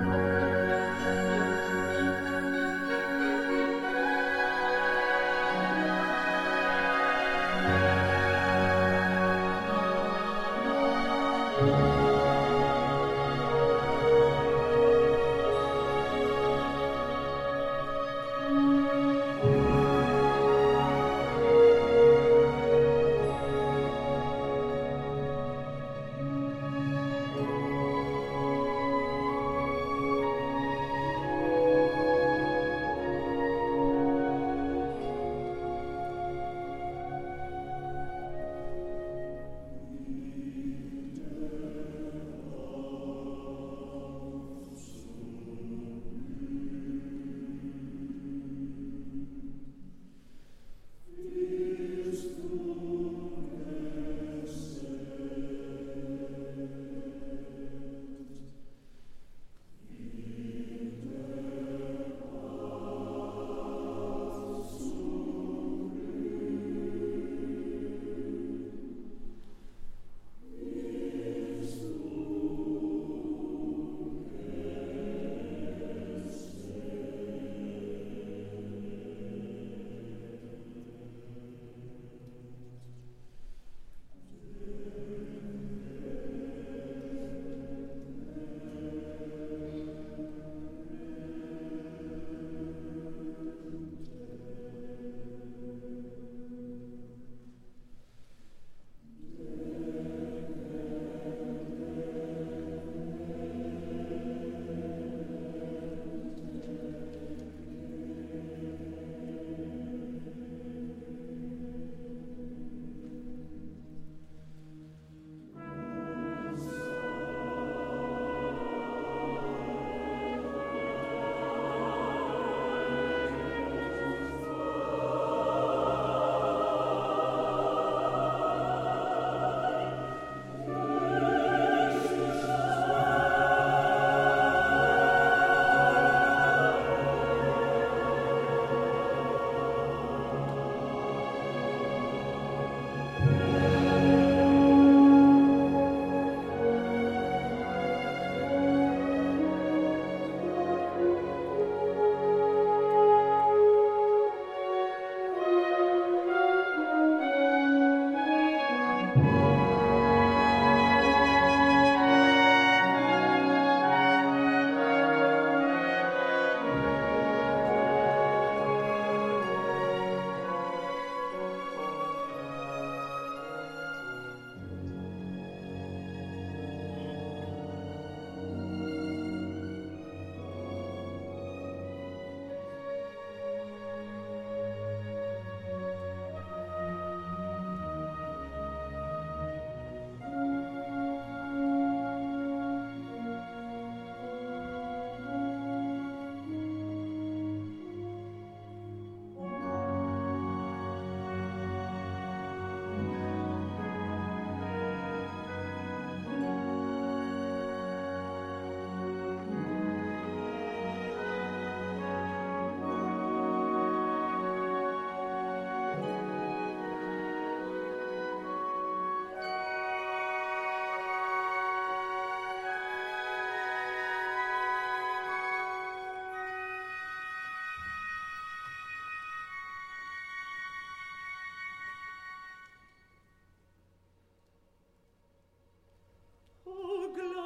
Bye. glory.